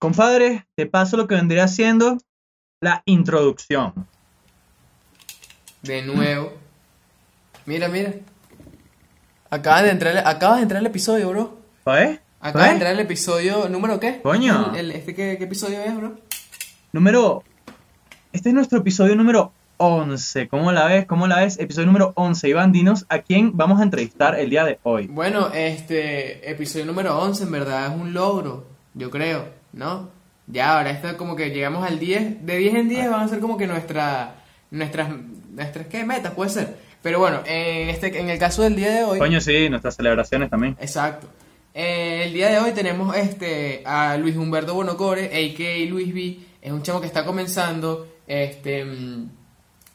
Compadre, te paso lo que vendría siendo la introducción. De nuevo. Mira, mira. Acabas de entrar, acabas de entrar el episodio, bro. ¿Fue? Acaba de entrar el episodio número qué? Coño. El- el- este qué, qué episodio es, bro? Número. Este es nuestro episodio número 11. ¿Cómo la ves? ¿Cómo la ves? Episodio número 11. Iván, dinos a quién vamos a entrevistar el día de hoy. Bueno, este episodio número 11 en verdad es un logro, yo creo, ¿no? Ya ahora está como que llegamos al 10, de 10 en 10 van a ser como que nuestra nuestras nuestras qué metas puede ser. Pero bueno, en este en el caso del día de hoy, Coño, sí, nuestras celebraciones también. exacto. Eh, el día de hoy tenemos este a Luis Humberto Bonocore, a.k.a. Luis B. Es un chamo que está comenzando, este mm,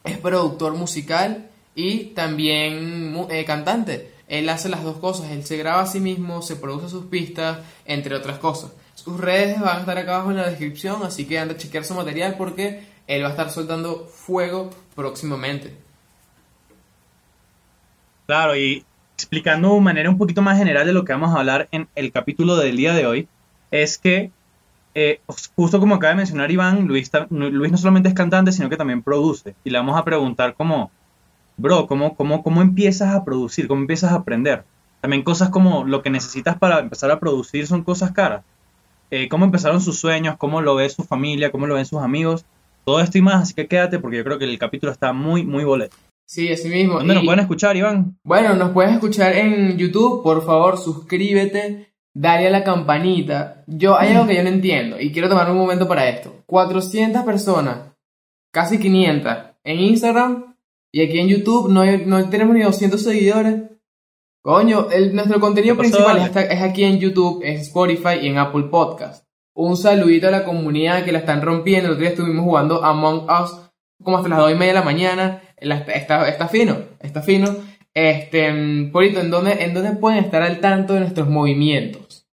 es productor musical y también eh, cantante. Él hace las dos cosas, él se graba a sí mismo, se produce sus pistas, entre otras cosas. Sus redes van a estar acá abajo en la descripción, así que anda a chequear su material porque él va a estar soltando fuego próximamente. Claro, y explicando de manera un poquito más general de lo que vamos a hablar en el capítulo del día de hoy, es que, eh, justo como acaba de mencionar Iván, Luis, Luis no solamente es cantante, sino que también produce. Y le vamos a preguntar como, bro, ¿cómo, cómo, cómo empiezas a producir? ¿Cómo empiezas a aprender? También cosas como lo que necesitas para empezar a producir son cosas caras. Eh, ¿Cómo empezaron sus sueños? ¿Cómo lo ve su familia? ¿Cómo lo ven sus amigos? Todo esto y más, así que quédate porque yo creo que el capítulo está muy, muy boleto. Sí, así mismo. ¿Dónde nos pueden escuchar, Iván? Bueno, nos puedes escuchar en YouTube, por favor, suscríbete, dale a la campanita. Yo, hay algo que yo no entiendo y quiero tomar un momento para esto. 400 personas, casi 500 en Instagram y aquí en YouTube no, no tenemos ni 200 seguidores. Coño, el- nuestro contenido ¿Qué pasó, principal está- es aquí en YouTube, en Spotify y en Apple Podcast. Un saludito a la comunidad que la están rompiendo. El otro día estuvimos jugando Among Us como hasta las 2 y media de la mañana. Está, está fino, está fino. Este, Polito, ¿en dónde, ¿en dónde pueden estar al tanto de nuestros movimientos?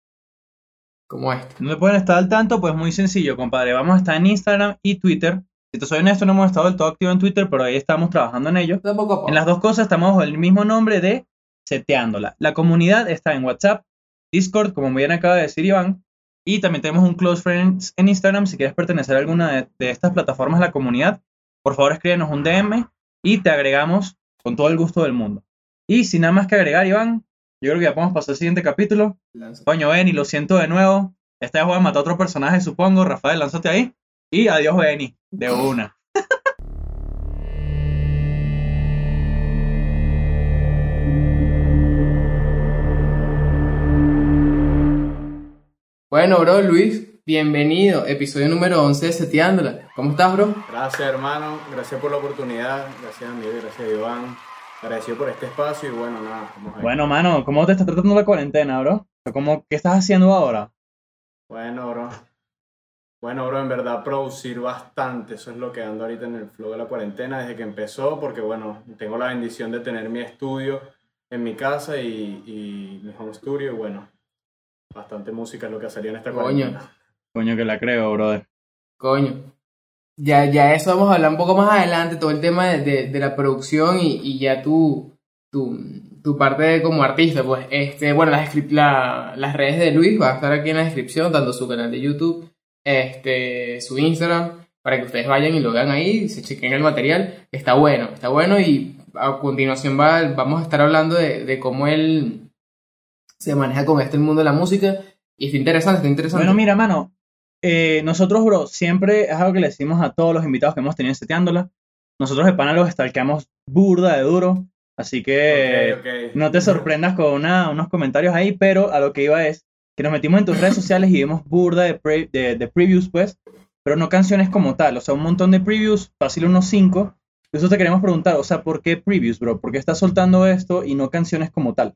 Como este. ¿Dónde pueden estar al tanto? Pues muy sencillo, compadre. Vamos a estar en Instagram y Twitter. Si te soy honesto, no hemos estado del todo activos en Twitter, pero ahí estamos trabajando en ello. Poco a poco. En las dos cosas estamos bajo el mismo nombre de Seteándola. La comunidad está en WhatsApp, Discord, como bien acaba de decir Iván, y también tenemos un Close Friends en Instagram. Si quieres pertenecer a alguna de, de estas plataformas de la comunidad, por favor escríbenos un DM y te agregamos con todo el gusto del mundo. Y sin nada más que agregar, Iván, yo creo que ya podemos pasar al siguiente capítulo. Coño, Benny, lo siento de nuevo. Esta vez voy a matar a otro personaje, supongo. Rafael, lánzate ahí. Y adiós, Benny. De una. Bueno, bro, Luis, bienvenido. Episodio número 11 de Seteándola. ¿Cómo estás, bro? Gracias hermano, gracias por la oportunidad, gracias a Miguel, gracias a Iván, agradecido por este espacio y bueno, nada, vamos ahí. Bueno, mano, ¿cómo te está tratando la cuarentena, bro? ¿Cómo, ¿Qué estás haciendo ahora? Bueno, bro. Bueno, bro, en verdad producir bastante, eso es lo que ando ahorita en el flow de la cuarentena desde que empezó, porque bueno, tengo la bendición de tener mi estudio en mi casa y, y mi home studio y bueno, bastante música es lo que salido en esta Coño. cuarentena. Coño, que la creo, brother. Coño. Ya, ya eso vamos a hablar un poco más adelante, todo el tema de, de- de la producción y, y ya tu, tu, tu parte de como artista, pues, este, bueno, las, la- las redes de Luis va a estar aquí en la descripción, tanto su canal de YouTube, este, su Instagram, para que ustedes vayan y lo vean ahí, se chequen el material, está bueno, está bueno y a continuación va, vamos a estar hablando de, de cómo él se maneja con este el mundo de la música y está interesante, está interesante. Bueno, mira, mano. eh, nosotros, bro, siempre es algo que le decimos a todos los invitados que hemos tenido en Seteándola. Nosotros de pana los stalkeamos burda de duro. Así que no te sorprendas con una- unos comentarios ahí, pero a lo que iba es que nos metimos en tus redes sociales y vimos burda de, pre- de, de previews, pues, pero no canciones como tal, o sea, un montón de previews, fácil unos 5. Eso te queremos preguntar, o sea, ¿por qué previews, bro? ¿Por qué estás soltando esto y no canciones como tal?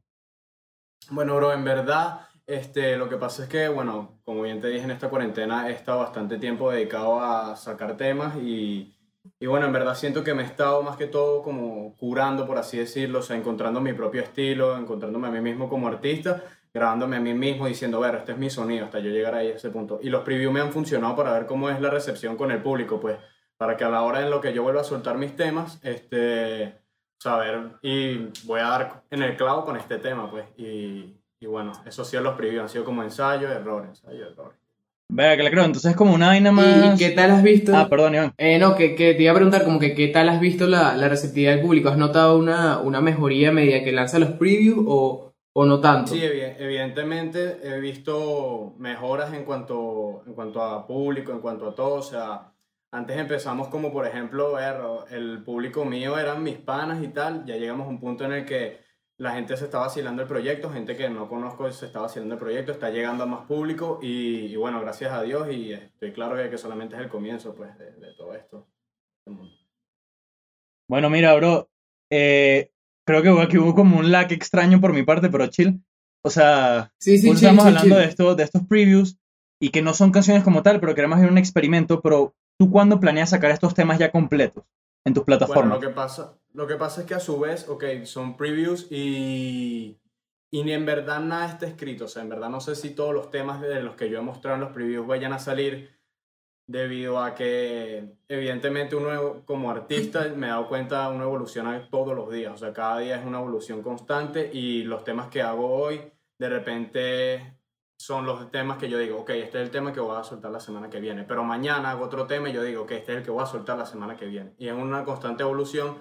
Bueno, bro, en verdad, este, lo que pasa es que, bueno, como bien te dije, en esta cuarentena he estado bastante tiempo dedicado a sacar temas y, y bueno, en verdad siento que me he estado más que todo como curando, por así decirlo, o sea, encontrando mi propio estilo, encontrándome a mí mismo como artista, grabándome a mí mismo diciendo, ver, este es mi sonido, hasta yo llegar ahí a ese punto. Y los previews me han funcionado para ver cómo es la recepción con el público, pues, para que a la hora en lo que yo vuelva a soltar mis temas, este, saber, y voy a dar en el clavo con este tema, pues, y, y bueno, eso sí los previews, han sido como ensayo, error, ensayo, error. Vea, que la creo, entonces es como una vaina más... ¿Y qué tal has visto? Ah, perdón, Iván. Eh, no, que, que te iba a preguntar como que qué tal has visto la, la receptividad del público. ¿Has notado una, una mejoría a medida que lanza los previews o, o no tanto? Sí, evi- evidentemente he visto mejoras en cuanto, en cuanto a público, en cuanto a todo. O sea, antes empezamos como, por ejemplo, ver, el público mío eran mis panas y tal. Ya llegamos a un punto en el que la gente se está vacilando el proyecto, gente que no conozco se está vacilando el proyecto, está llegando a más público y, y bueno, gracias a Dios y estoy claro que, que solamente es el comienzo pues de, de todo esto. Bueno, mira, bro, eh, creo que aquí hubo como un lag extraño por mi parte, pero chill. O sea, sí, sí, chill, estamos chill, hablando chill. de esto, de estos previews y que no son canciones como tal, pero queremos ir a un experimento. Pero tú, ¿cuándo planeas sacar estos temas ya completos en tus Bueno, plataformas? lo que pasa, lo que pasa es que a su vez, ok, son previews y, y ni en verdad nada está escrito. O sea, en verdad no sé si todos los temas de los que yo he mostrado en los previews vayan a salir debido a que evidentemente uno como artista me he dado cuenta uno evoluciona todos los días. O sea, cada día es una evolución constante y los temas que hago hoy de repente son los temas que yo digo, ok, este es el tema que voy a soltar la semana que viene, pero mañana hago otro tema y yo digo, ok, este es el que voy a soltar la semana que viene. Y es una constante evolución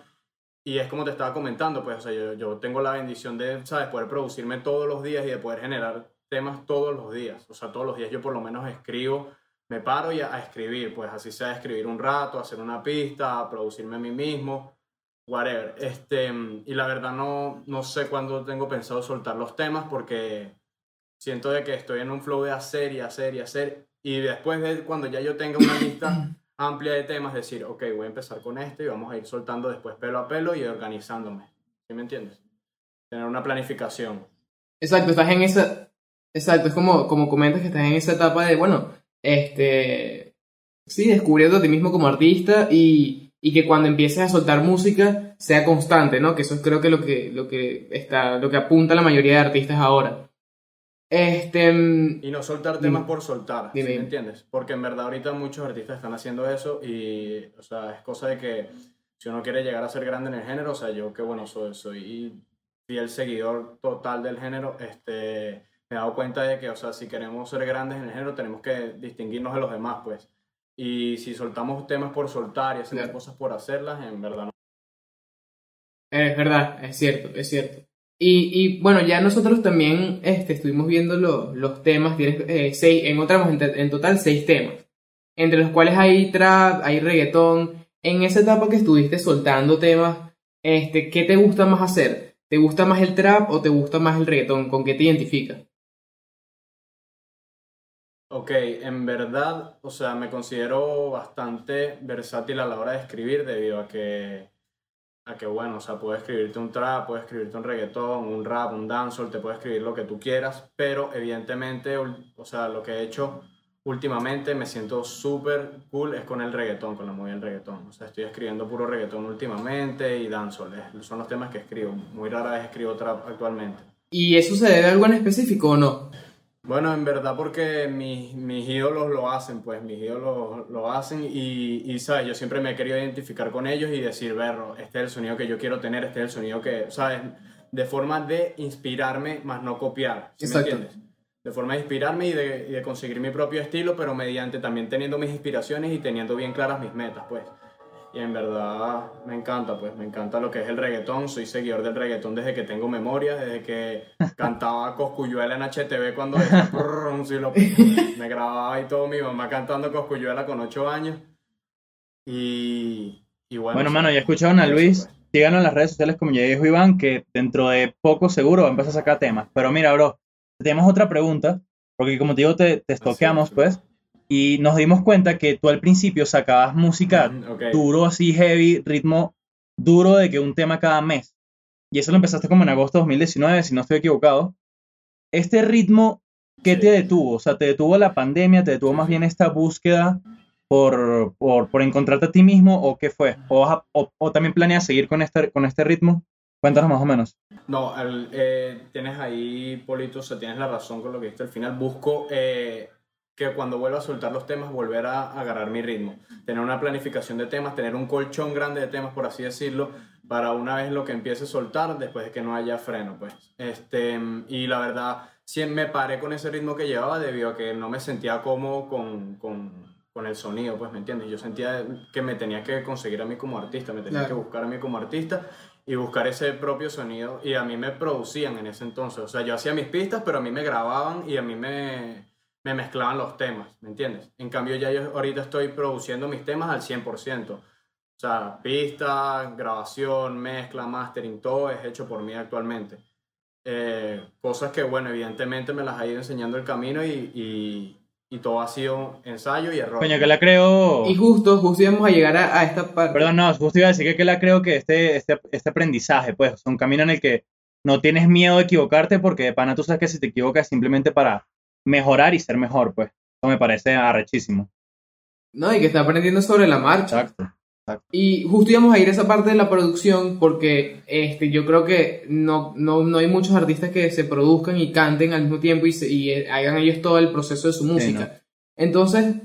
y es como te estaba comentando, pues, o sea, yo, yo tengo la bendición de, ¿sabes?, poder producirme todos los días y de poder generar temas todos los días. O sea, todos los días yo por lo menos escribo, me paro y a, escribir, pues así sea escribir un rato, hacer una pista, producirme a mí mismo, whatever. Este, y la verdad no, no sé cuándo tengo pensado soltar los temas porque siento de que estoy en un flow de hacer y hacer y hacer. Y después de cuando ya yo tenga una lista amplia de temas, decir, ok, voy a empezar con este y vamos a ir soltando después pelo a pelo y organizándome. ¿Sí me entiendes? Tener una planificación. Exacto, estás en esa. Exacto, es como, como comentas que estás en esa etapa de, bueno, este. Sí, descubriendo a ti mismo como artista y, y que cuando empieces a soltar música sea constante, ¿no? Que eso es creo que lo que, lo que está, lo que apunta la mayoría de artistas ahora. Este. mm, Y no soltar temas por soltar, ¿sí Dime, me entiendes? Porque en verdad ahorita muchos artistas están haciendo eso y, o sea, es cosa de que si uno quiere llegar a ser grande en el género, o sea, yo que bueno, soy, soy fiel seguidor total del género, este, me he dado cuenta de que, o sea, si queremos ser grandes en el género, tenemos que distinguirnos de los demás, pues. Y si soltamos temas por soltar y hacemos Claro. cosas por hacerlas, en verdad no. Es verdad, es cierto, es cierto. Y, bueno, ya nosotros también este, estuvimos viendo lo- los temas, eh, seis, encontramos en total seis temas, entre los cuales hay trap, hay reggaetón. En esa etapa que estuviste soltando temas, este, ¿qué te gusta más hacer? ¿Te gusta más el trap o te gusta más el reggaetón? ¿Con qué te identificas? Ok, en verdad, o sea, me considero bastante versátil a la hora de escribir debido a que, a que bueno, o sea, puedo escribirte un trap, puedo escribirte un reggaetón, un rap, un dancehall, te puedo escribir lo que tú quieras, pero evidentemente, o sea, lo que he hecho últimamente me siento súper cool es con el reggaetón, con la movida del reggaetón. O sea, estoy escribiendo puro reggaetón últimamente y dancehall, son los temas que escribo. Muy rara vez escribo trap actualmente. ¿Y eso se debe a algo en específico o no? Bueno, en verdad porque mis, mis ídolos lo hacen, pues mis ídolos lo hacen y, y, ¿sabes? Yo siempre me he querido identificar con ellos y decir, berro, este es el sonido que yo quiero tener, este es el sonido que, ¿sabes? De forma de inspirarme, más no copiar, ¿sí me entiendes? De forma de inspirarme y de, y de conseguir mi propio estilo, pero mediante también teniendo mis inspiraciones y teniendo bien claras mis metas, pues. Y en verdad me encanta, pues me encanta lo que es el reggaetón. Soy seguidor del reggaetón desde que tengo memoria, desde que cantaba Coscuyuela en HTV cuando me grababa y todo, mi mamá cantando Coscuyuela con 8 años. Y, y bueno. Bueno, mano, ya escucharon a Luis. pues. Síganos en las redes sociales, como ya dijo Iván, que dentro de poco seguro va a empezar a sacar temas. Pero mira, bro, tenemos otra pregunta, porque como te digo, te, te estoqueamos, sí. pues, y nos dimos cuenta que tú al principio sacabas música Mm, ok. duro, así heavy, ritmo duro de que un tema cada mes. Y eso lo empezaste como en agosto de 2019, si no estoy equivocado. Este ritmo, ¿qué Sí. te detuvo? O sea, ¿te detuvo la pandemia? ¿Te detuvo más bien esta búsqueda por, por, por encontrarte a ti mismo? ¿O qué fue? ¿O, a- o, o también planeas seguir con este, con este ritmo? Cuéntanos más o menos. No, el, eh, tienes ahí, Polito, o sea, tienes la razón con lo que dijiste al final. Busco eh, que cuando vuelva a soltar los temas, volver a agarrar mi ritmo. Tener una planificación de temas, tener un colchón grande de temas, por así decirlo. para una vez lo que empiece a soltar después de que no haya freno, pues. Este, y la verdad, sí me paré con ese ritmo que llevaba debido a que no me sentía cómodo con, con, con el sonido, pues, ¿me entiendes? Yo sentía que me tenía que conseguir a mí como artista, me tenía Claro. que buscar a mí como artista y buscar ese propio sonido y a mí me producían en ese entonces, o sea, yo hacía mis pistas, pero a mí me grababan y a mí me, me mezclaban los temas, ¿me entiendes? En cambio ya yo ahorita estoy produciendo mis temas al 100%. O sea, pista, grabación, mezcla, mastering, todo es hecho por mí actualmente. Eh, cosas que, bueno, evidentemente me las ha ido enseñando el camino y, y, y todo ha sido ensayo y error. Coño, que la creo. Y justo, justo íbamos a llegar a, a esta parte. Perdón, no, justo iba a decir que, que la creo que este, este, este aprendizaje, pues, es un camino en el que no tienes miedo de equivocarte porque de pana tú sabes que si te equivocas es simplemente para mejorar y ser mejor, pues. Eso me parece arrechísimo. No, y que está aprendiendo sobre la marcha. Exacto. Y justo íbamos a ir a esa parte de la producción porque este, yo creo que no, no, no hay muchos artistas que se produzcan y canten al mismo tiempo y, se- y, eh, hagan ellos todo el proceso de su música. Entonces,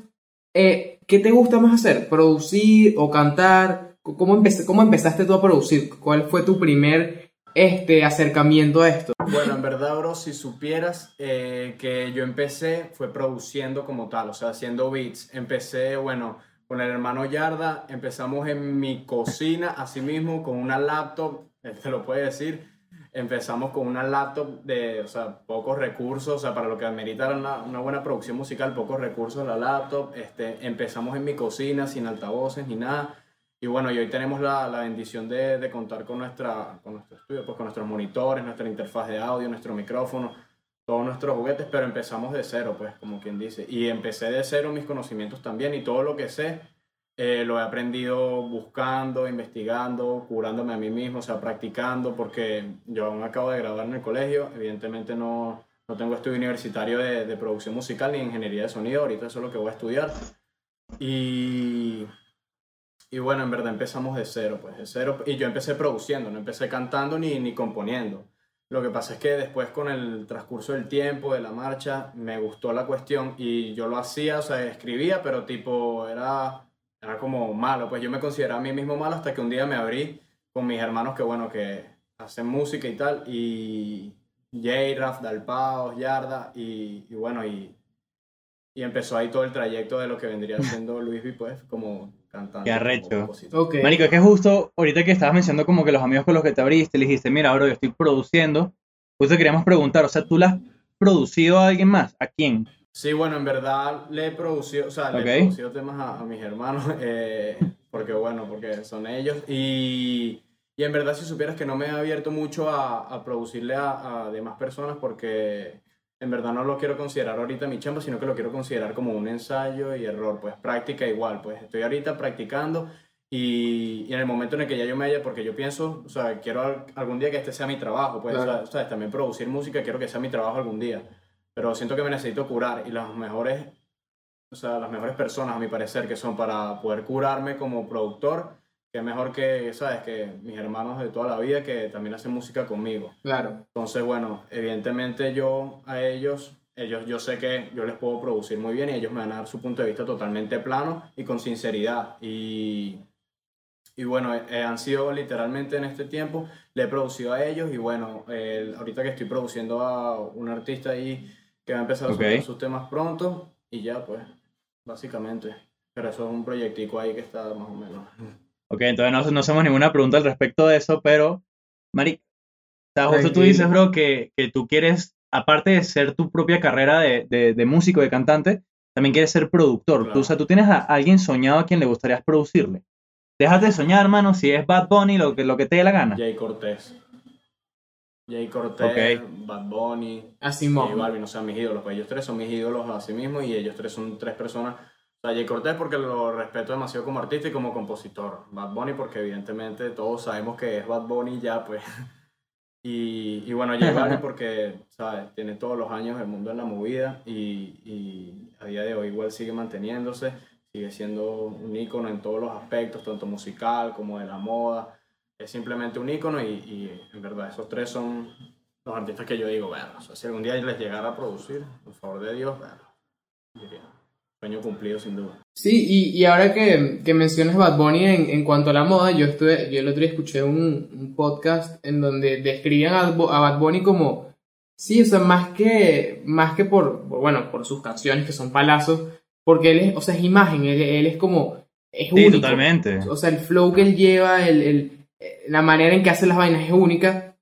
eh, ¿qué te gusta más hacer? ¿Producir o cantar? ¿Cómo, empe- ¿Cómo empezaste tú a producir? ¿Cuál fue tu primer este, acercamiento a esto? Bueno, en verdad, bro, si supieras eh, que yo empecé fue produciendo como tal, o sea, haciendo beats. Empecé, bueno, con el hermano Yarda, empezamos en mi cocina, así mismo, con una laptop, él te lo puede decir. Empezamos con una laptop de, o sea, pocos recursos, o sea, para lo que amerita una, una buena producción musical, pocos recursos la laptop. Este, empezamos en mi cocina, sin altavoces ni nada. Y bueno, y hoy tenemos la, la bendición de, de contar con, nuestra, con nuestro estudio, pues con nuestros monitores, nuestra interfaz de audio, nuestro micrófono, todos nuestros juguetes, pero empezamos de cero, pues, como quien dice. Y empecé de cero mis conocimientos también y todo lo que sé eh, lo he aprendido buscando, investigando, curándome a mí mismo, o sea, practicando, porque yo aún acabo de graduar en el colegio, evidentemente no, no tengo estudio universitario de, de producción musical ni ingeniería de sonido, ahorita eso es lo que voy a estudiar. Y, y bueno, en verdad empezamos de cero, pues de cero. Y yo empecé produciendo, no empecé cantando ni, ni componiendo. Lo que pasa es que después con el transcurso del tiempo, de la marcha, me gustó la cuestión y yo lo hacía, o sea, escribía, pero tipo era, era como malo. Pues yo me consideraba a mí mismo malo hasta que un día me abrí con mis hermanos que, bueno, que hacen música y tal. Y Jay, Raf, Dalpaos, Yarda y, y bueno, y, y empezó ahí todo el trayecto de lo que vendría siendo Luis V, pues, como cantante. Qué arrecho. compositor. Ok. Marico, es que justo ahorita que estabas mencionando como que los amigos con los que te abriste, le dijiste, mira, bro, yo estoy produciendo. Justo queríamos preguntar, o sea, ¿tú la has producido a alguien más? ¿A quién? Sí, bueno, en verdad le he producido, o sea, le he producido temas a, a mis hermanos, eh, porque bueno, porque son ellos. Y, y en verdad si supieras que no me he abierto mucho a, a producirle a, a demás personas porque en verdad no lo quiero considerar ahorita mi chamba, sino que lo quiero considerar como un ensayo y error, pues práctica igual, pues estoy ahorita practicando y, y en el momento en el que ya yo me haya, porque yo pienso, o sea, quiero al- algún día que este sea mi trabajo, pues, Claro. o sea, ¿sabes? También producir música, quiero que sea mi trabajo algún día pero siento que me necesito curar y las mejores, o sea, las mejores personas a mi parecer que son para poder curarme como productor, que mejor que, sabes, que mis hermanos de toda la vida que también hacen música conmigo. Claro. Entonces, bueno, evidentemente yo a ellos, ellos yo sé que yo les puedo producir muy bien y ellos me van a dar su punto de vista totalmente plano y con sinceridad. Y, y bueno, eh, han sido literalmente en este tiempo, le he producido a ellos y bueno, ahorita que estoy produciendo a un artista ahí que va a empezar a Ok. soltar sus temas pronto y ya pues, básicamente. Pero eso es un proyectico ahí que está más o menos. Ok, entonces no, no hacemos ninguna pregunta al respecto de eso, pero, sea, justo tú dices, bro, que, que tú quieres, aparte de ser tu propia carrera de, de, de músico, de cantante, también quieres ser productor. Claro. Tú, o sea, tú tienes a alguien soñado a quien le gustaría producirle. Déjate de soñar, hermano, si es Bad Bunny, lo que, lo que te dé la gana. Jay Cortés. Jay Cortés, Ok. Bad Bunny, Así J. Balvin, o sea, mis ídolos. Pues ellos tres son mis ídolos así mismo y ellos tres son tres personas. O sea, Jay Cortés porque lo respeto demasiado como artista y como compositor. Bad Bunny porque evidentemente todos sabemos que es Bad Bunny ya, pues. Y, y bueno, J Balvin porque, ¿sabes? Tiene todos los años el mundo en la movida y, y a día de hoy igual sigue manteniéndose, sigue siendo un ícono en todos los aspectos, tanto musical como de la moda. Es simplemente un ícono y, y en verdad esos tres son los artistas que yo digo, bueno, o sea, si algún día les llegara a producir, por favor de Dios, bueno, diría, sueño cumplido sin duda. Sí, y, y ahora que, que mencionas Bad Bunny en, en cuanto a la moda, yo estuve, yo el otro día escuché un, un podcast en donde describían a, a Bad Bunny como, sí, o sea, más que, más que por, por, bueno, por sus canciones que son palazos, porque él es, o sea, es imagen, él, él es como, es Sí, único. totalmente. O sea, el flow que él lleva, el, el- eh, la manera en que hace las vainas es única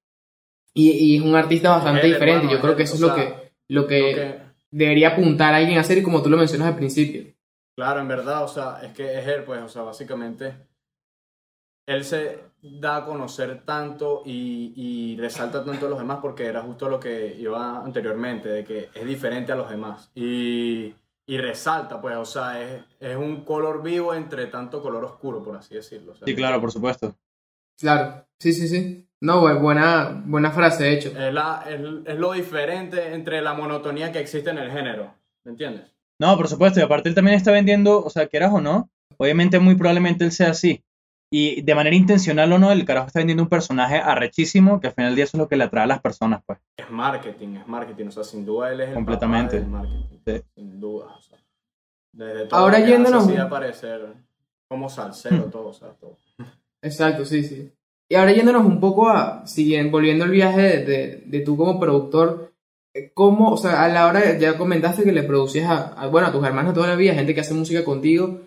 y, y es un artista bastante Él, diferente. hermano, Yo creo que eso es lo sea, que, lo que Creo que- debería apuntar a alguien a hacer y como tú lo mencionas al principio. Claro, en verdad, o sea, es que es él, pues, o sea, básicamente, él se da a conocer tanto y, y resalta tanto a los demás porque era justo lo que iba anteriormente, de que es diferente a los demás. Y, y resalta, pues, o sea, es, es un color vivo entre tanto color oscuro, por así decirlo. o sea, Sí, claro, por supuesto. Claro, sí, sí, sí. No, bu- buena, buena frase, de hecho. Es, la, es, es lo diferente entre la monotonía que existe en el género, ¿me entiendes? No, por supuesto, y aparte él también está vendiendo, o sea, quieras o no, obviamente muy probablemente él sea así. Y de manera intencional o no, el carajo está vendiendo un personaje arrechísimo que al final del día eso es lo que le atrae a las personas, pues. Es marketing, es marketing, o sea, sin duda él es el Completamente. papá del marketing, Sí. sin duda, o sea, desde todo Ahora yéndonos aparecer como salsero, todo, o sea, todo. Exacto, sí, sí. Y ahora yéndonos un poco a, siguen, volviendo al viaje de, de, tú como productor, eh, ¿cómo, o sea, a la hora, ya comentaste que le producías a, a, bueno, a tus hermanos toda la vida, gente que hace música contigo,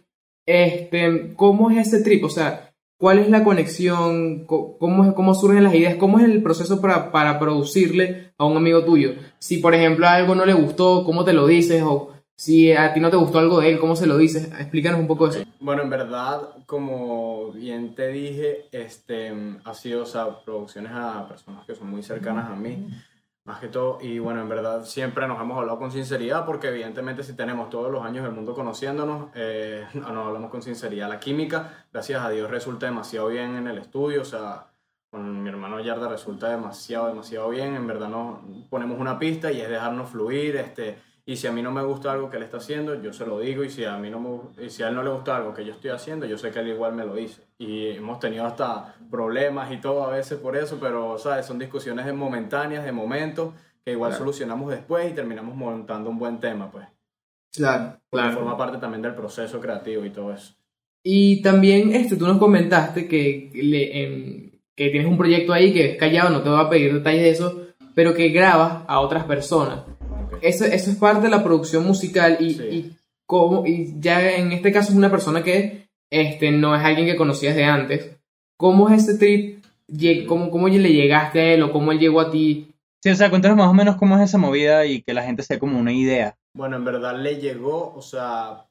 este, ¿cómo es ese trip? O sea, ¿cuál es la conexión? Co- ¿Cómo, cómo surgen las ideas? ¿Cómo es el proceso para, para producirle a un amigo tuyo? Si, por ejemplo, algo no le gustó, ¿cómo te lo dices? Si a ti no te gustó algo de él, ¿cómo se lo dices? Explícanos un poco eso. Bueno, en verdad, como bien te dije, este, ha sido, o sea, producciones a personas que son muy cercanas a mí, más que todo, y bueno, en verdad siempre nos hemos hablado con sinceridad, porque evidentemente si tenemos todos los años del mundo conociéndonos, eh, nos hablamos con sinceridad. La química, gracias a Dios, resulta demasiado bien en el estudio, o sea, con mi hermano Yarda resulta demasiado, demasiado bien, en verdad nos ponemos una pista y es dejarnos fluir, este, y si a mí no me gusta algo que él está haciendo, yo se lo digo. Y si a mí no me, si a él no le gusta algo que yo estoy haciendo, yo sé que él igual me lo dice. Y hemos tenido hasta problemas y todo a veces por eso, pero ¿sabes? son discusiones momentáneas, de momentos, que igual Claro. solucionamos después y terminamos montando un buen tema, pues. Claro, Porque forma parte también del proceso creativo y todo eso. Y también este, tú nos comentaste que, le- em, que tienes un proyecto ahí que es callado, no te voy a pedir detalles de eso, pero que grabas a otras personas. Ok. Eso, eso es parte de la producción musical y, Sí. y, cómo- y ya en este caso es una persona que este, no es alguien que conocías de antes. ¿Cómo es ese trip? ¿Cómo, ¿Cómo le llegaste a él o cómo él llegó a ti? Sí, o sea, cuéntanos más o menos cómo es esa movida y que la gente se dé como una idea. Bueno, en verdad le llegó, o sea,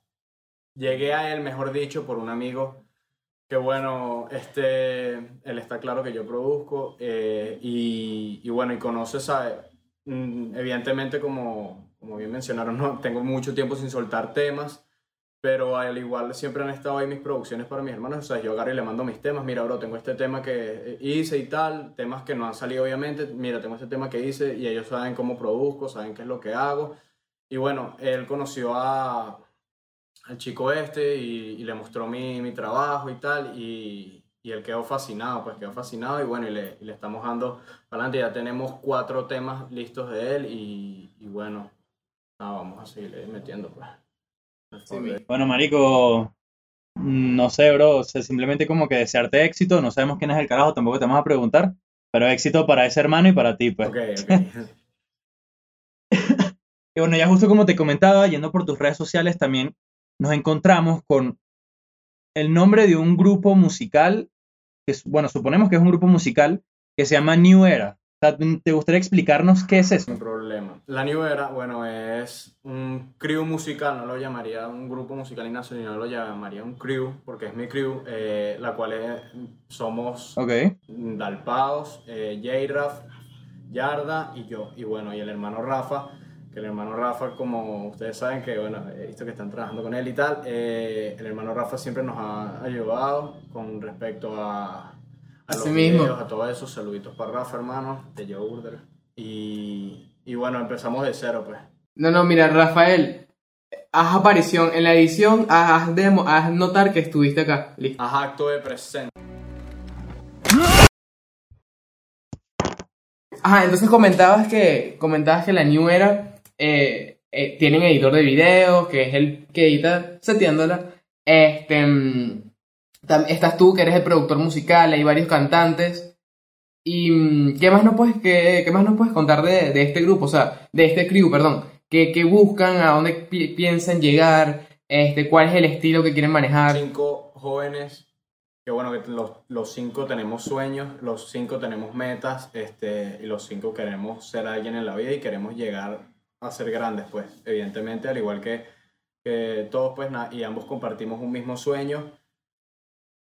llegué a él, mejor dicho, por un amigo que bueno, este, él está claro que yo produzco eh, y, y bueno, y conoce, sabe, evidentemente como, como bien mencionaron, no, tengo mucho tiempo sin soltar temas, pero al igual siempre han estado ahí mis producciones para mis hermanos, o sea, yo agarro y le mando mis temas, mira, bro, tengo este tema que hice y tal, temas que no han salido obviamente, mira, tengo este tema que hice y ellos saben cómo produzco, saben qué es lo que hago. Y bueno, él conoció a, al chico este y, y le mostró mi, mi trabajo y tal, y, y él quedó fascinado, pues quedó fascinado y bueno, y le, y le estamos dando para adelante, ya tenemos cuatro temas listos de él y, y bueno, nada, vamos a seguir metiendo pues. Bueno, marico, no sé, bro, o sea, simplemente como que desearte éxito, no sabemos quién es el carajo, tampoco te vamos a preguntar, pero éxito para ese hermano y para ti, pues. Ok, ok. Y bueno, ya justo como te comentaba, yendo por tus redes sociales, también nos encontramos con el nombre de un grupo musical, que es- bueno, suponemos que es un grupo musical que se llama New Era. ¿te gustaría explicarnos qué es eso? Sin problema. La New Era, bueno, es un crew musical, no lo llamaría un grupo musical sino lo llamaría un crew, porque es mi crew, eh, la cual es- somos Ok. Dalpaos, eh, J-Raf, Yarda y yo. Y bueno, y el hermano Rafa, que el hermano Rafa, como ustedes saben, que bueno, he visto que están trabajando con él y tal, eh, el hermano Rafa siempre nos ha ayudado con respecto a, a los mismo. videos, a todo eso. Saluditos para Rafa, hermano, de Joe Urder. Y, y bueno, empezamos de cero, pues. No, no, mira, Rafael, haz aparición en la edición, haz, haz demo, haz notar que estuviste acá. Listo. Haz acto de presencia. Ajá, entonces comentabas que, comentabas que la New Era, eh, eh, tienen editor de videos, que es el que edita seteándola. Este, mm, estás tú, que eres el productor musical, hay varios cantantes. ¿Y mm, qué más nos puedes, qué, qué más nos puedes contar de, de este grupo? O sea, de este crew, perdón. ¿Qué, qué buscan? ¿A dónde pi- piensan llegar? Este, ¿Cuál es el estilo que quieren manejar? cinco jóvenes, que bueno, que los, los cinco tenemos sueños, los cinco tenemos metas, este, y los cinco queremos ser alguien en la vida y queremos llegar a ser grandes, pues, evidentemente, al igual que, que todos, pues, y ambos compartimos un mismo sueño.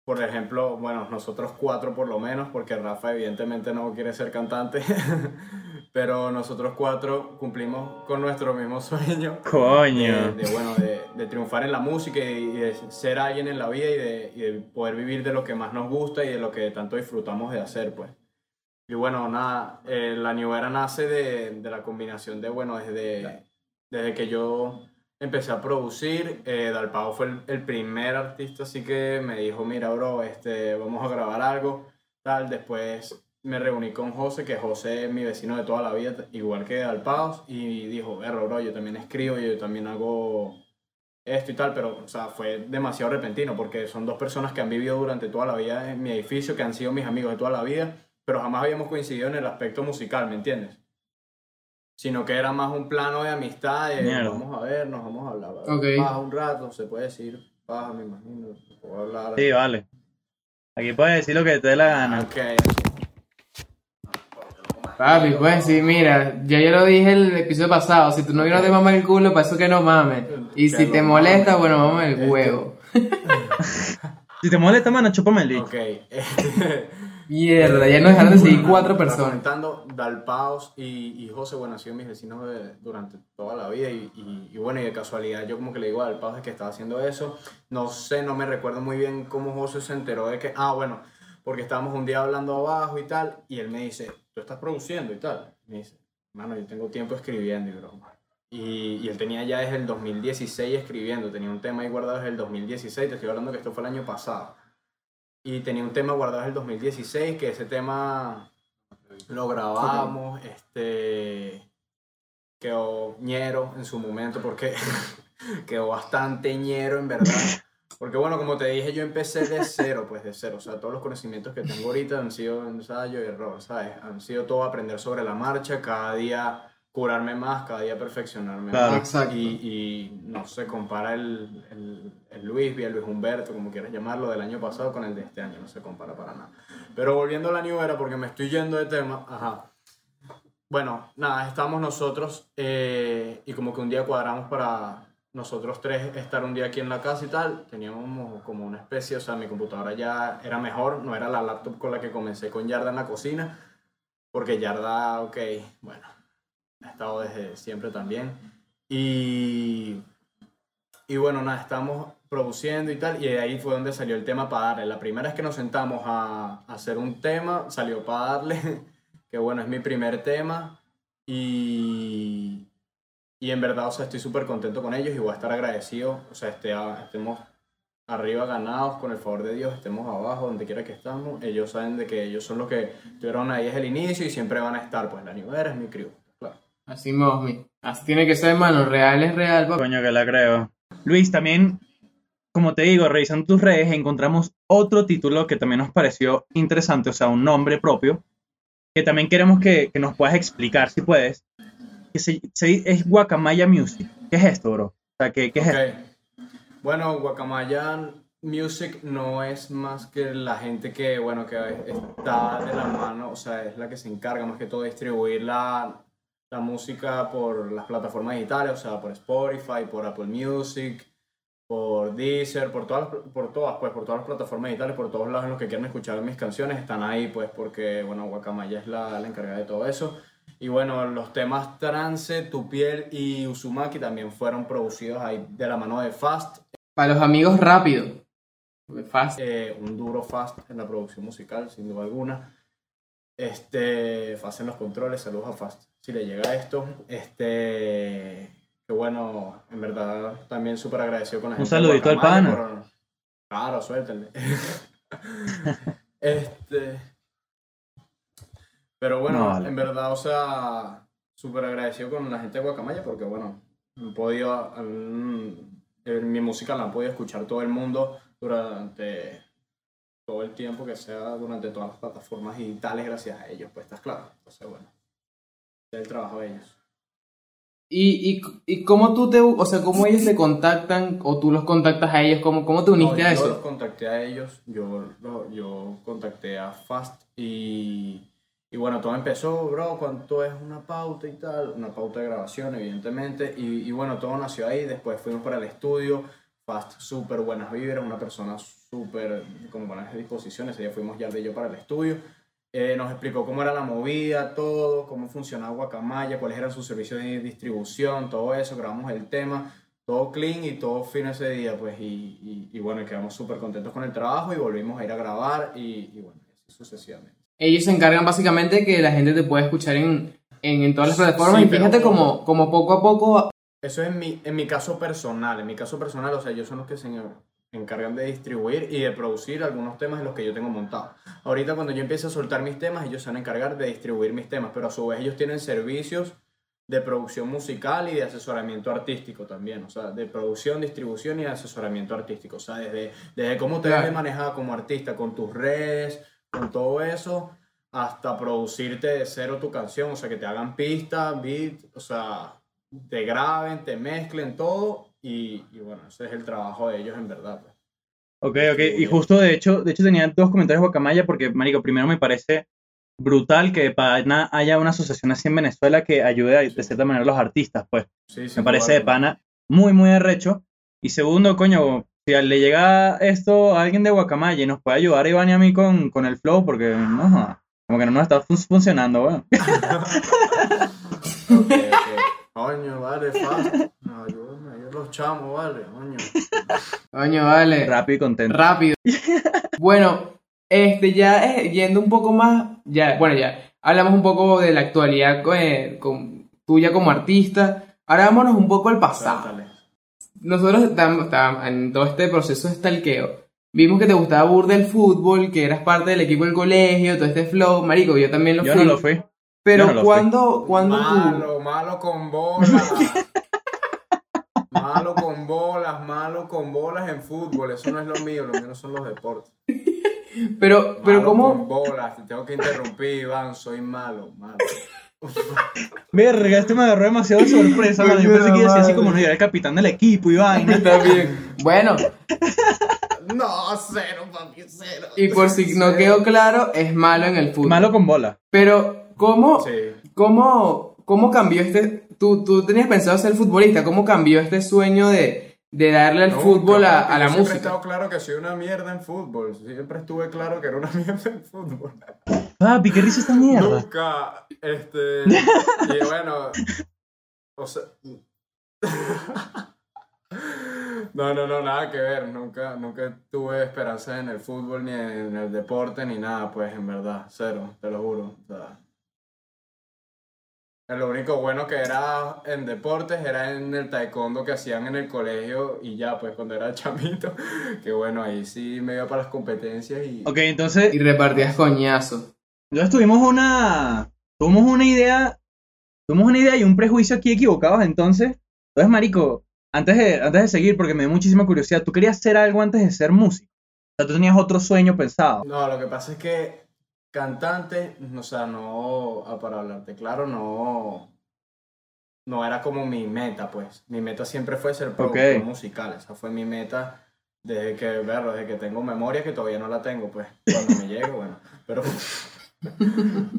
Por ejemplo, bueno, nosotros cuatro por lo menos, porque Rafa evidentemente no quiere ser cantante, pero nosotros cuatro cumplimos con nuestro mismo sueño Coño. de, de, bueno, de, de triunfar en la música y, y de ser alguien en la vida y de, y de poder vivir de lo que más nos gusta y de lo que tanto disfrutamos de hacer, pues. Y bueno, nada, eh, la New Era nace de, de la combinación de, bueno, desde, desde que yo empecé a producir, eh, Dalpao fue el, el primer artista, así que me dijo, mira, bro, este, vamos a grabar algo, tal, después me reuní con José, que José es mi vecino de toda la vida, igual que Dalpaos, y dijo, erro, bro, yo también escribo, yo también hago esto y tal, pero, o sea, fue demasiado repentino, porque son dos personas que han vivido durante toda la vida en mi edificio, que han sido mis amigos de toda la vida, pero jamás habíamos coincidido en el aspecto musical, ¿me entiendes? Sino que era más un plano de amistad, de Mierda. vamos a vernos, vamos a hablar, Ok. paja un rato, se puede decir, paja, me imagino, se puede hablar. Sí, vale. Aquí puedes decir lo que te dé la gana. Ok, Papi, pues sí, mira, ya yo lo dije el episodio pasado, si tu novio no te mama el culo, para eso que no mames. Y si te molesta, bueno, mama el Este- huevo. Si te molesta, mano, chúpame el ok. Mierda, ya nos dejaron de seguir cuatro personas. Comentando, Dalpaos y, y José, bueno, han sido mis vecinos durante toda la vida y, y- y bueno, y de casualidad yo como que le digo a Dalpaos de que estaba haciendo eso. No sé, no me recuerdo muy bien cómo José se enteró de que, ah, bueno, porque estábamos un día hablando abajo y tal, y él me dice, tú estás produciendo y tal. Me dice, mano, yo tengo tiempo escribiendo y broma. Y, y él tenía ya desde el 2016 escribiendo, tenía un tema ahí guardado desde el 2016, te estoy hablando que esto fue el año pasado. Y tenía un tema guardado desde el 2016, que ese tema lo grabamos, este quedó ñero en su momento porque quedó bastante ñero en verdad. Porque bueno, como te dije, yo empecé de cero, pues de cero. O sea, todos los conocimientos que tengo ahorita han sido ensayo y error, ¿sabes? Han sido todo aprender sobre la marcha, cada día curarme más, cada día perfeccionarme Claro. más. Exacto. Y, y no se compara el, el, el Luis, el Luis Humberto, como quieras llamarlo, del año pasado con el de este año, no se compara para nada. Pero volviendo a la New Era, porque me estoy yendo de tema, ajá. Bueno, nada, estamos nosotros eh, y como que un día cuadramos para nosotros tres estar un día aquí en la casa y tal. Teníamos como una especie, o sea, mi computadora ya era mejor, no era la laptop con la que comencé con Yarda en la cocina, porque Yarda, ok, bueno, ha estado desde siempre también. Y, y bueno, nada, estamos produciendo y tal, y de ahí fue donde salió el tema para darle. La primera vez que nos sentamos a, a hacer un tema, salió para darle, que bueno, es mi primer tema, y, y en verdad, o sea, estoy súper contento con ellos y voy a estar agradecido, o sea, este, a- estemos arriba ganados con el favor de Dios, estemos abajo, donde quiera que estamos, ellos saben de que ellos son los que estuvieron ahí desde el inicio y siempre van a estar, pues la New Era es mi crew, claro. Así Mosmi. Así tiene que ser, mano. Real es real. Coño, que la creo. Luis, también, como te digo, revisando tus redes, encontramos otro título que también nos pareció interesante, o sea, un nombre propio, que también queremos que, que nos puedas explicar, si puedes, que se, se- es Guacamaya Music. ¿Qué es esto, bro? O sea, ¿qué, qué es esto? Bueno, Guacamaya Music no es más que la gente que, bueno, que está de la mano, o sea, es la que se encarga más que todo de distribuir la, la música por las plataformas digitales, o sea, por Spotify, por Apple Music, por Deezer, por todas, por todas, pues, por todas las plataformas digitales, por todos lados en los que quieran escuchar mis canciones, están ahí, pues, porque, bueno, Guacamaya es la, la encargada de todo eso. Y bueno, los temas Trance, Tu Piel y Uzumaki también fueron producidos ahí de la mano de Fast, Para los amigos, rápido. Fast. eh, un duro Fast en la producción musical, sin duda alguna. Este, Fast en los controles, saludos a Fast. Si le llega esto, este, que bueno, en verdad también súper agradecido con la Un gente de saludito al pana. por- Claro, suéltenle. este, pero bueno, No, vale. en verdad, o sea, súper agradecido con la gente de Guacamaya porque bueno, han podido, mi música la han podido escuchar todo el mundo durante todo el tiempo que sea, durante todas las plataformas digitales, gracias a ellos, pues estás claro. Entonces, bueno, el trabajo de ellos. ¿Y, y, y cómo tú te, o sea, cómo ellos te contactan o tú los contactas a ellos? ¿Cómo, cómo te uniste No, a yo los eso? contacté a ellos, yo, yo contacté a Fast y, y bueno, todo empezó, bro, cuánto es una pauta y tal, una pauta de grabación, evidentemente, y, y bueno, todo nació ahí, después fuimos para el estudio, Fast, súper buenas vibras, una persona súper con buenas disposiciones, día fuimos ya de yo para el estudio, eh, nos explicó cómo era la movida, todo, cómo funcionaba Guacamaya, cuáles eran sus servicios de distribución, todo eso, grabamos el tema, todo clean y todo fino ese día, pues, y, y, y bueno, quedamos súper contentos con el trabajo y volvimos a ir a grabar y, y bueno, así sucesivamente. Ellos se encargan básicamente que la gente te pueda escuchar en, en, en todas las plataformas Sí, y fíjate como, como poco a poco Eso es en mi, en mi caso personal, en mi caso personal, o sea, ellos son los que se encargan de distribuir y de producir algunos temas de los que yo tengo montados. Ahorita cuando yo empiece a soltar mis temas, ellos se van a encargar de distribuir mis temas, pero a su vez ellos tienen servicios de producción musical y de asesoramiento artístico también, o sea, de producción, distribución y de asesoramiento artístico, o sea, desde, desde cómo te Claro. debes manejar como artista con tus redes, con todo eso, hasta producirte de cero tu canción, o sea, que te hagan pista, beat, o sea, te graben, te mezclen todo y, y bueno, ese es el trabajo de ellos en verdad. pues. Ok, ok. Y justo de hecho, de hecho tenía dos comentarios de Guacamaya porque, marico, primero me parece brutal que de pana haya una asociación así en Venezuela que ayude a, de Sí. cierta manera a los artistas, pues. Sí, Me sin parece de pana muy, muy arrecho. Y segundo, coño, si le llega esto a alguien de Guacamaya y nos puede ayudar a Iván y a mí con, con el flow, porque no, como que no nos está fun- funcionando, weón. Ok, ok. Coño, vale, fast. Ayúdame los chamos, vale, coño. Coño, vale. Rápido y contento. Rápido. bueno, este, ya eh, yendo un poco más, ya, bueno, ya hablamos un poco de la actualidad eh, con, tuya como artista. Ahora vámonos un poco al pasado. Cuéntale. Nosotros estamos, en todo este proceso de stalkeo. Vimos que te gustaba burda el fútbol, que eras parte del equipo del colegio, todo este flow. Marico, yo también lo Yo fui. no lo fui. Pero yo no lo fui. cuando, cuando tú... Malo, malo con bolas. malo con bolas, malo con bolas en fútbol. Eso no es lo mío, lo mío no son los deportes. Pero, pero Malo ¿cómo? con bolas, te tengo que interrumpir, Iván, soy malo, malo. Verga, este me agarró demasiado de sorpresa, mano. Yo pensé que iba a ser así como no, yo era el capitán del equipo y vaina. Está bien. Bueno, No, cero, papi, cero. y por si no quedó claro, es malo en el fútbol. Malo con bola. Pero, ¿cómo, Sí. cómo, cómo cambió este... Tú, tú tenías pensado ser futbolista, ¿cómo cambió este sueño de, de darle al Nunca, fútbol a, a la yo Siempre he música? estado claro que soy una mierda en fútbol. Siempre estuve claro que era una mierda en fútbol. Papi, qué risa esta mierda. Nunca, este. Y bueno. O sea. No, no, no, nada que ver. Nunca, nunca tuve esperanza en el fútbol, ni en el deporte, ni nada, pues en verdad. Cero, te lo juro. O sea, lo único bueno que era en deportes era en el taekwondo que hacían en el colegio y ya, pues cuando era chamito, que bueno, ahí sí me iba para las competencias y... Ok, entonces, Y repartías coñazo. entonces tuvimos una. Tuvimos una idea. Tuvimos una idea y un prejuicio aquí equivocados, entonces. Entonces, marico, antes de, antes de seguir, porque me dio muchísima curiosidad, ¿tú querías hacer algo antes de ser músico? O sea, tú tenías otro sueño pensado. No, lo que pasa es que cantante, o sea, no, ah, para hablarte claro, no, no era como mi meta, pues. Mi meta siempre fue ser productor musical, esa fue mi meta desde que, verlo, desde que tengo memoria, que todavía no la tengo, pues, cuando me llegue, bueno, pero...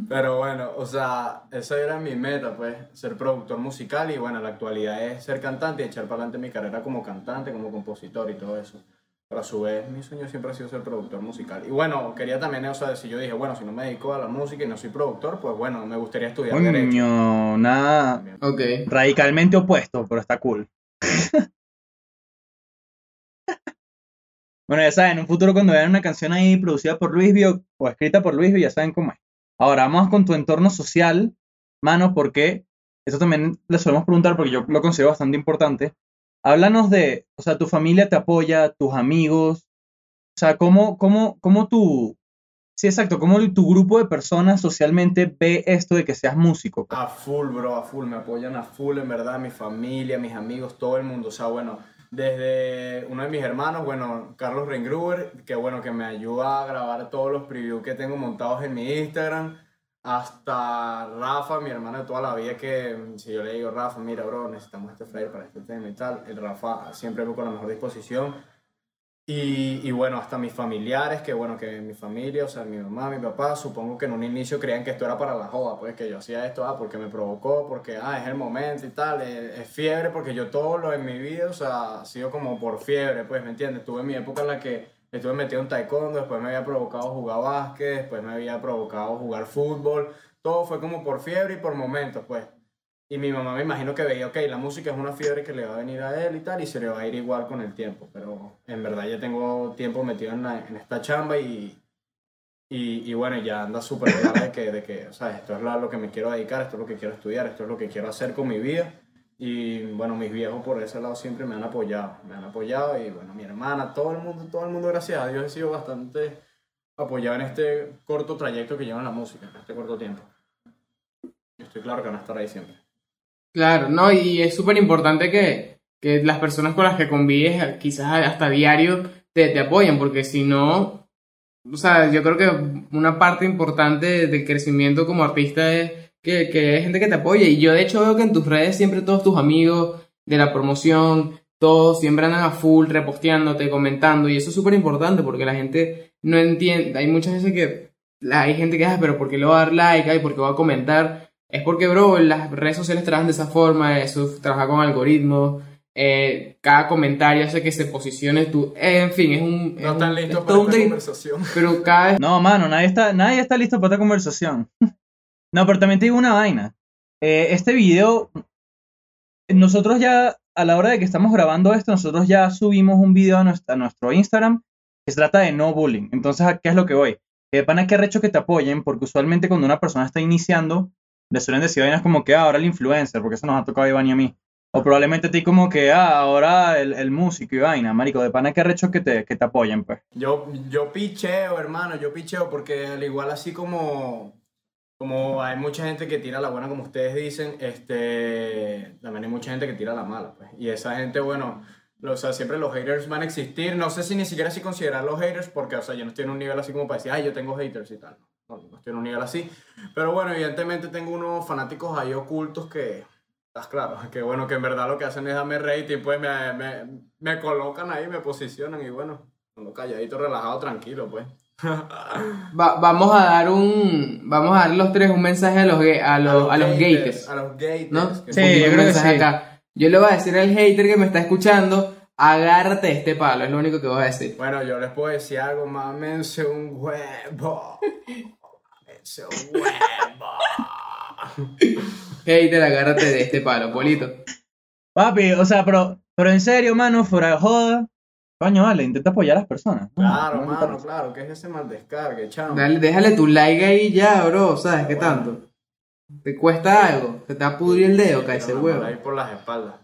Pero bueno, o sea, esa era mi meta, pues, ser productor musical y bueno, la actualidad es ser cantante y echar para adelante mi carrera como cantante, como compositor y todo eso. Pero a su vez, mi sueño siempre ha sido ser productor musical. Y bueno, quería también, o sea, si yo dije, bueno, si no me dedico a la música y no soy productor, pues bueno, me gustaría estudiar Derecho. Coño, nada también. Ok. radicalmente opuesto, pero está cool. bueno, ya saben, en un futuro cuando vean una canción ahí producida por Luis Bio o escrita por Luis Bio, ya saben cómo es. Ahora vamos con tu entorno social, mano, porque eso también le solemos preguntar porque yo lo considero bastante importante. Háblanos de, o sea, tu familia te apoya, tus amigos, o sea, cómo, cómo, cómo tu, Sí, exacto. ¿Cómo tu grupo de personas socialmente ve esto de que seas músico? A full, bro, a full. Me apoyan a full, en verdad. Mi familia, mis amigos, todo el mundo. O sea, bueno, desde uno de mis hermanos, bueno, Carlos Reingruber, que bueno, que me ayuda a grabar todos los previews que tengo montados en mi Instagram, hasta Rafa, mi hermano de toda la vida, que si yo le digo, Rafa, mira, bro, necesitamos este flyer para este tema y tal, el Rafa siempre con la mejor disposición y, bueno, hasta mis familiares, que bueno, que mi familia, o sea, mi mamá, mi papá, supongo que en un inicio creían que esto era para la joda, pues que yo hacía esto, ah, porque me provocó, porque, ah, es el momento y tal, es, es, fiebre, porque yo todo lo en mi vida, o sea, ha sido como por fiebre, pues, ¿me entiendes? Tuve mi época en la que estuve metido en taekwondo, después me había provocado jugar básquet, después me había provocado jugar fútbol, todo fue como por fiebre y por momentos, pues. Y mi mamá me imagino que veía, ok, la música es una fiebre que le va a venir a él y tal, y se le va a ir igual con el tiempo. Pero en verdad ya tengo tiempo metido en, en esta chamba y, y, y, bueno, ya anda súper claro de que, de que, o sea, esto es lo que me quiero dedicar, esto es lo que quiero estudiar, esto es lo que quiero hacer con mi vida. Y bueno, mis viejos por ese lado siempre me han apoyado, me han apoyado y bueno, mi hermana, todo el mundo, todo el mundo, gracias a Dios, he sido bastante apoyado en este corto trayecto que lleva en la música, en este corto tiempo. Yo estoy claro que van a estar ahí siempre. Claro, no, y es súper importante que, que, las personas con las que convives, quizás hasta diario, te, te apoyen, porque si no, o sea, yo creo que una parte importante del crecimiento como artista es que, que hay gente que te apoye. Y yo de hecho veo que en tus redes siempre todos tus amigos de la promoción, todos siempre andan a full, reposteándote, comentando, y eso es súper importante porque la gente no entiende, hay muchas veces que hay gente que dice, ah, pero ¿por qué le va a dar like? Ay, ¿por qué va a comentar? Es porque, bro, las redes sociales trabajan de esa forma, eso trabaja con algoritmos, eh, cada comentario hace que se posicione tú. en fin, es un. No están listos para esta conversación. Pero cada vez. No, mano, nadie está, nadie está listo para esta conversación. No, pero también te digo una vaina. Eh, este video. Nosotros ya, a la hora de que estamos grabando esto, nosotros ya subimos un video a nuestro, Instagram que se trata de no bullying. Entonces, ¿a qué es lo que voy? Que pana que recho que te apoyen, porque usualmente cuando una persona está iniciando, le suelen decir vainas como que ah, ahora el influencer, porque eso nos ha tocado a Iván y a mí. O probablemente a ti como que, ah, ahora el, el músico y vaina, marico, de pana que recho que te, que te apoyen, pues. Yo, yo picheo, hermano, yo picheo, porque al igual así como, como hay mucha gente que tira la buena, como ustedes dicen, este, también hay mucha gente que tira la mala, pues. Y esa gente, bueno, o sea, siempre los haters van a existir. No sé si ni siquiera si considerar los haters, porque, o sea, yo no estoy en un nivel así como para decir, ay, yo tengo haters y tal no, no estoy en un nivel así. Pero bueno, evidentemente tengo unos fanáticos ahí ocultos que, estás claro, que bueno, que en verdad lo que hacen es darme rating, pues me, me, me colocan ahí, me posicionan y bueno, ando calladito, relajado, tranquilo, pues. Va, vamos a dar un vamos a dar los tres un mensaje a los a los, a los, haters, a los haters ¿no? Sí, yo creo que sí. Acá. Yo le voy a decir al hater que me está escuchando, agárrate este palo, es lo único que voy a decir. Bueno, yo les puedo decir algo, mámense un huevo. ese huevo. Hater, agárrate de este palo, Polito. Papi, o sea, pero, pero en serio, mano, fuera de joda. Coño, vale, intenta apoyar a las personas. Claro, mano, claro, que es ese mal descargue, chamo. Dale, déjale tu like ahí ya, bro, ¿sabes qué tanto? ¿Te cuesta algo? ¿Se te a pudrir el dedo, cae ese huevo? Ahí por las espaldas.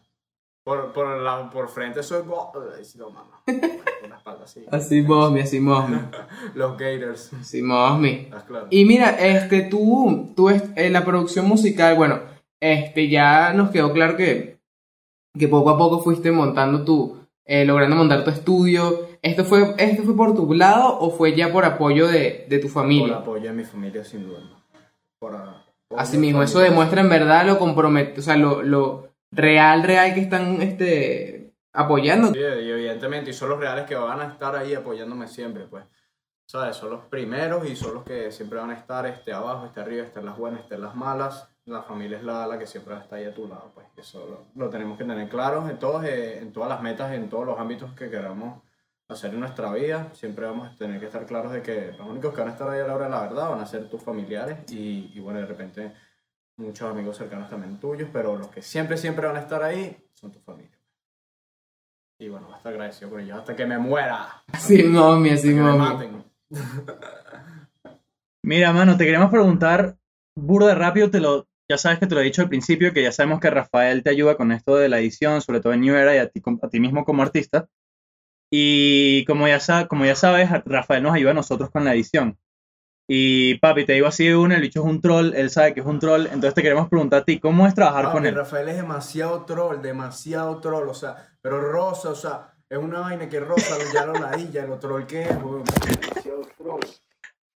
Por, por, la, por frente soy gordo. No, mamá. Por la espalda, sí. Así mosmi, así mosmi. Los Gators. Así mosmi. ¿Estás claro? Y mira, este, tú, tú, en la producción musical, bueno, este, ya nos quedó claro que, que poco a poco fuiste montando tu, eh, logrando montar tu estudio. ¿Esto fue, ¿Esto fue por tu lado o fue ya por apoyo de, de tu familia? Por apoyo de mi familia, sin duda. Por, por Así mismo, eso demuestra en verdad lo comprometido, o sea, lo, lo real, real que están, este, apoyando. Sí, y evidentemente, y son los reales que van a estar ahí apoyándome siempre, pues. ¿Sabes? Son los primeros y son los que siempre van a estar este, abajo, este arriba, este las buenas, este las malas. La familia es la, la que siempre está ahí a tu lado, pues. Eso lo, lo tenemos que tener claro en, todos, eh, en todas las metas, en todos los ámbitos que queramos hacer en nuestra vida. Siempre vamos a tener que estar claros de que los únicos que van a estar ahí a la hora de la verdad van a ser tus familiares y, y bueno, de repente muchos amigos cercanos también tuyos, pero los que siempre, siempre van a estar ahí son tu familia. Y bueno, hasta agradecido por ellos, hasta que me muera. Así mami, me mami. maten. Mira, mano, te queremos preguntar, burda de rápido, te lo, ya sabes que te lo he dicho al principio, que ya sabemos que Rafael te ayuda con esto de la edición, sobre todo en New Era y a ti, a ti mismo como artista. Y como ya, como ya sabes, Rafael nos ayuda a nosotros con la edición. Y papi, te digo así de una, el bicho es un troll, él sabe que es un troll, entonces te queremos preguntar a ti, ¿cómo es trabajar con él? Rafael es demasiado troll, demasiado troll, o sea, pero Rosa, o sea, es una vaina que Rosa ya lo ladilla, lo troll que es, demasiado troll.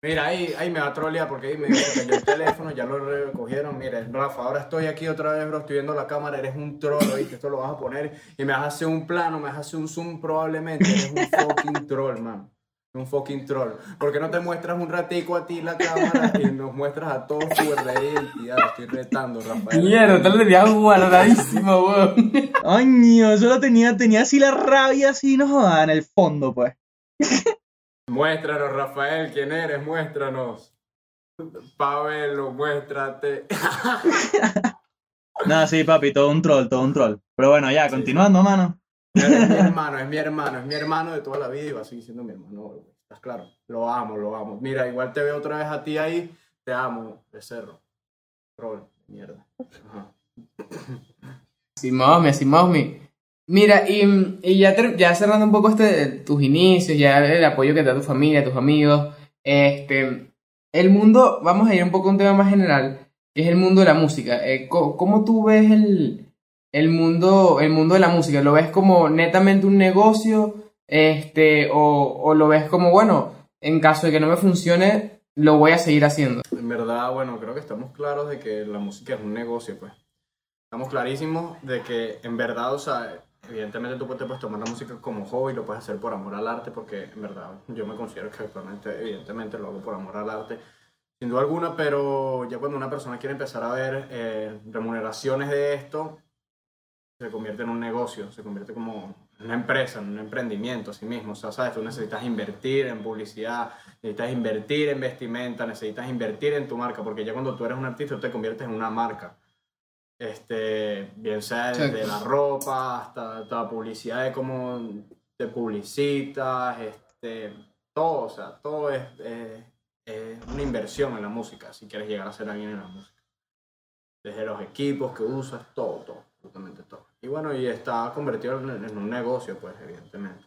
Mira, ahí, ahí me va a trollear porque ahí me se cayó el teléfono, ya lo recogieron. Mira, Rafa, ahora estoy aquí otra vez, bro, estoy viendo la cámara, eres un troll, ¿oíste? Esto lo vas a poner y me vas a hacer un plano, me vas a hacer un zoom probablemente, eres un fucking troll, man. Un fucking troll. ¿Por qué no te muestras un ratico a ti la cámara y nos muestras a todos tu verdadera identidad? Te estoy retando, Rafael. Mierda, te lo tenías guardadísimo, weón. Coño, yo lo tenía, tenía así la rabia, así, no joda, en el fondo, pues. Muéstranos, Rafael, quién eres, muéstranos. Pabelo, muéstrate. No, sí, papi, todo un troll, todo un troll. Pero bueno, ya, continuando, mano. Es mi hermano, es mi hermano, es mi hermano de toda la vida y va a seguir siendo mi hermano. güey. ¿Estás claro? Lo amo, lo amo. Mira, igual te veo otra vez a ti ahí. Te amo, becerro. Troll, mierda. Ajá. Simosmi, Simosmi. Mira, y, y ya, ya cerrando un poco este, tus inicios, ya el apoyo que te da tu familia, tus amigos, este, el mundo, vamos a ir un poco a un tema más general, que es el mundo de la música. Eh, co- ¿cómo, tú ves el, el mundo, el mundo de la música? ¿Lo ves como netamente un negocio? Este, o, o lo ves como, bueno, en caso de que no me funcione, lo voy a seguir haciendo. En verdad, bueno, creo que estamos claros de que la música es un negocio, pues. Estamos clarísimos de que en verdad, o sea, evidentemente tú te puedes tomar la música como hobby, lo puedes hacer por amor al arte, porque en verdad yo me considero que actualmente, evidentemente, lo hago por amor al arte, sin duda alguna, pero ya cuando una persona quiere empezar a ver eh, remuneraciones de esto, se convierte en un negocio, se convierte como una empresa, en un emprendimiento a sí mismo. O sea, sabes, tú necesitas invertir en publicidad, necesitas invertir en vestimenta, necesitas invertir en tu marca, porque ya cuando tú eres un artista tú te conviertes en una marca. Este, bien sea desde Sí. la ropa hasta, hasta la publicidad de cómo te publicitas, este, todo, o sea, todo es, es- es una inversión en la música, si quieres llegar a ser alguien en la música. Desde los equipos que usas, todo, todo, absolutamente todo. Y bueno, y está convertido en, en un negocio, pues, evidentemente.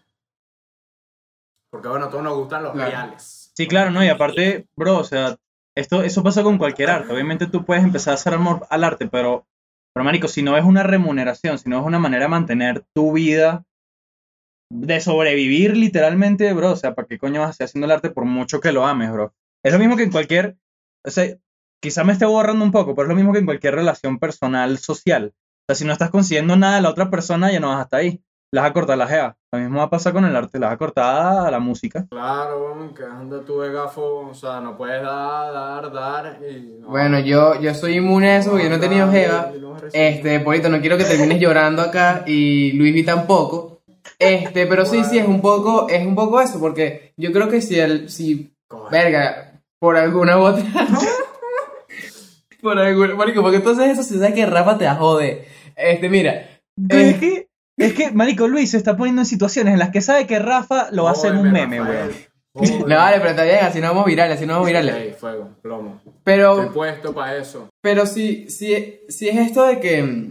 Porque bueno, a todos nos gustan los Claro. reales. Sí, claro, ¿no? Y aparte, bro, o sea, esto, eso pasa con cualquier arte. Obviamente tú puedes empezar a hacer amor al arte, pero, pero marico, si no es una remuneración, si no es una manera de mantener tu vida, de sobrevivir literalmente, bro, o sea, ¿para qué coño vas a estar haciendo el arte por mucho que lo ames, bro? Es lo mismo que en cualquier, o sea, quizá me esté borrando un poco, pero es lo mismo que en cualquier relación personal, social. O sea, si no estás consiguiendo nada de la otra persona, ya no vas hasta ahí. La vas a cortar la jeva. Lo mismo va a pasar con el arte, la vas a cortar a la música. Claro, que anda tú de gafo, o sea, no puedes dar, dar, dar y... no. Bueno, yo, yo soy inmune a eso porque yo no he tenido Dar, jeva. y no vas a recibir. Este, Polito, no quiero que termines llorando acá y Luis tampoco. Este, pero sí, sí, es un poco, es un poco eso, porque yo creo que si el, si, Coge. verga, por alguna u otra, por alguna, marico, porque entonces eso se sabe que Rafa te jode. Este, mira, Eh. Es que, Marico Luis se está poniendo en situaciones en las que sabe que Rafa lo va a hacer en un meme, weón. No vale, pero está bien, así no vamos virales, así no vamos virales. Ey, fuego, plomo. Estoy Pero, puesto para eso. Pero si, si, si es esto de que,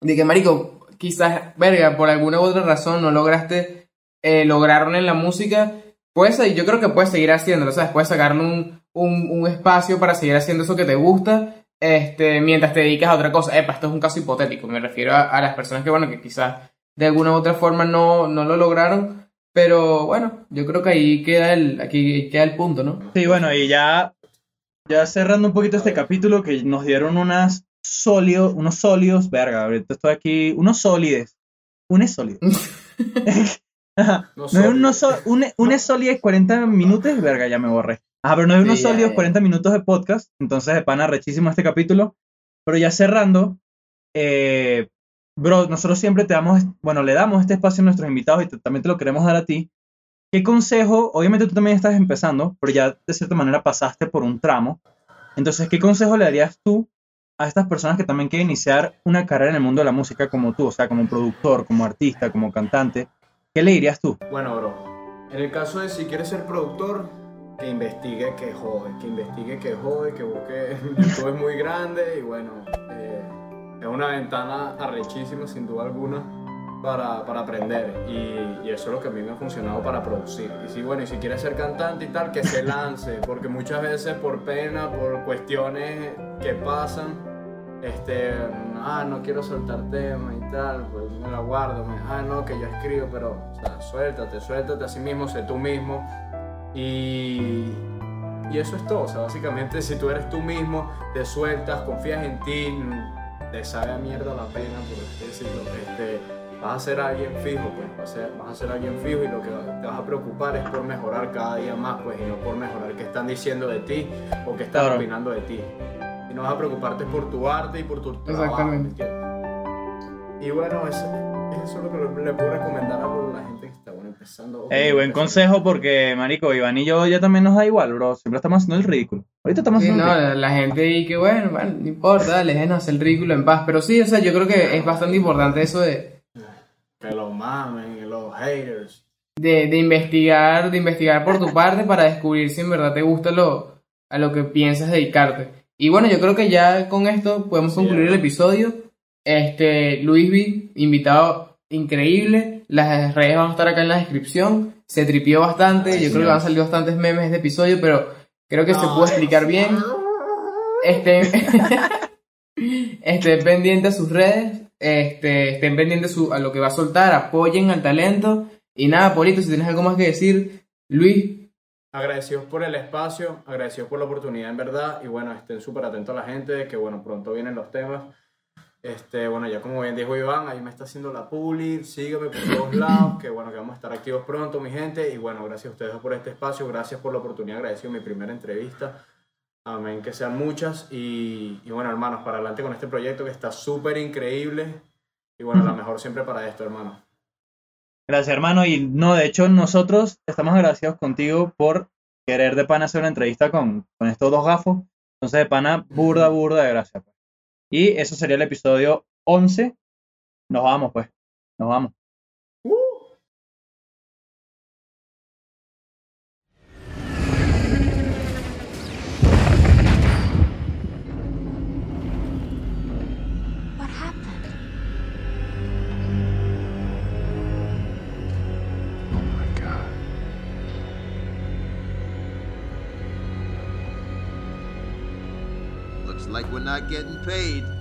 de que, marico, quizás, verga, por alguna u otra razón no lograste eh, lograrlo en la música, pues yo creo que puedes seguir haciéndolo, ¿sabes? Puedes sacarle un, un, un espacio para seguir haciendo eso que te gusta, este, mientras te dedicas a otra cosa. Epa, esto es un caso hipotético, me refiero a, a las personas que, bueno, que quizás de alguna u otra forma no, no lo lograron, pero bueno, yo creo que ahí queda el, aquí queda el punto, ¿no? Sí, bueno, y ya, ya cerrando un poquito este capítulo, que nos dieron unas sólidos, unos sólidos, verga, ahorita estoy aquí, unos sólides, un es sólido. Ajá, No no un, un es sólido 40 minutos, verga, ya me borré. Ajá, pero no es unos Sí, ya, sólidos ya. 40 minutos de podcast, entonces de pana rechísimo este capítulo. Pero ya cerrando, eh, bro, nosotros siempre te damos, bueno, le damos este espacio a nuestros invitados y te- también te lo queremos dar a ti. ¿Qué consejo? Obviamente tú también estás empezando, pero ya de cierta manera pasaste por un tramo. Entonces, ¿qué consejo le darías tú a estas personas que también quieren iniciar una carrera en el mundo de la música como tú? O sea, como productor, como artista, como cantante. ¿Qué le dirías tú? Bueno, bro, en el caso de si quieres ser productor, que investigue que jode, que investigue que jode, que busque. YouTube es muy grande y bueno, eh, es una ventana arrechísima sin duda alguna para, para aprender y, y, eso es lo que a mí me ha funcionado para producir. Y si, bueno, y si quiere ser cantante y tal, que se lance, porque muchas veces por pena, por cuestiones que pasan, este, ah, no quiero soltar tema y tal, pues me la guardo, me, ah, no, que yo escribo, pero, o sea, suéltate, suéltate a sí mismo, sé tú mismo. Y, y eso es todo, o sea, básicamente si tú eres tú mismo, te sueltas, confías en ti, te sabe a mierda la pena, por así decirlo, este, vas a ser alguien fijo, pues, vas a ser, vas a ser alguien fijo y lo que te vas a preocupar es por mejorar cada día más, pues, y no por mejorar qué están diciendo de ti o qué están Claro. opinando de ti. Y no vas a preocuparte por tu arte y por tu trabajo. Exactamente. Y bueno, eso, eso es lo que le puedo recomendar a la gente que está empezando. Ey, buen consejo porque, marico, Iván y yo ya también nos da igual, bro. Siempre estamos haciendo el ridículo. Ahorita estamos Sí, haciendo no, el ridículo. la, gente y que bueno, bueno, no importa, dale, déjenos hacer el ridículo en paz. Pero sí, o sea, yo creo que es bastante importante eso de, Que lo mamen, los haters. de, de investigar, de investigar por tu parte para descubrir si en verdad te gusta lo, a lo que piensas dedicarte. Y bueno, yo creo que ya con esto podemos concluir el episodio. Este, Luis B, invitado increíble. Las redes van a estar acá en la descripción. Se tripió bastante. Ay, yo creo que van a salir bastantes memes de este episodio, pero creo que se pudo explicar bien. Estén, estén pendientes a sus redes, este, estén pendientes su- a lo que va a soltar, apoyen al talento. Y nada, Polito, si tienes algo más que decir, Luis, Agradecidos por el espacio, agradecidos por la oportunidad en verdad y bueno, estén súper atentos a la gente que bueno, pronto vienen los temas. Este, bueno, ya como bien dijo Iván, ahí me está haciendo la publi, sígueme por todos lados, que bueno, que vamos a estar activos pronto, mi gente, y bueno, gracias a ustedes por este espacio, gracias por la oportunidad, agradecido mi primera entrevista, amén, que sean muchas, y, y bueno, hermanos, para adelante con este proyecto que está súper increíble, y bueno, la mejor siempre para esto, hermano. Gracias, hermano. Y no, de hecho, nosotros estamos agradecidos contigo por querer de pana hacer una entrevista con, con estos dos gafos. Entonces, de pana, burda, burda de gracias. Y eso sería el episodio 11. Nos vamos, pues. Nos vamos. Paid.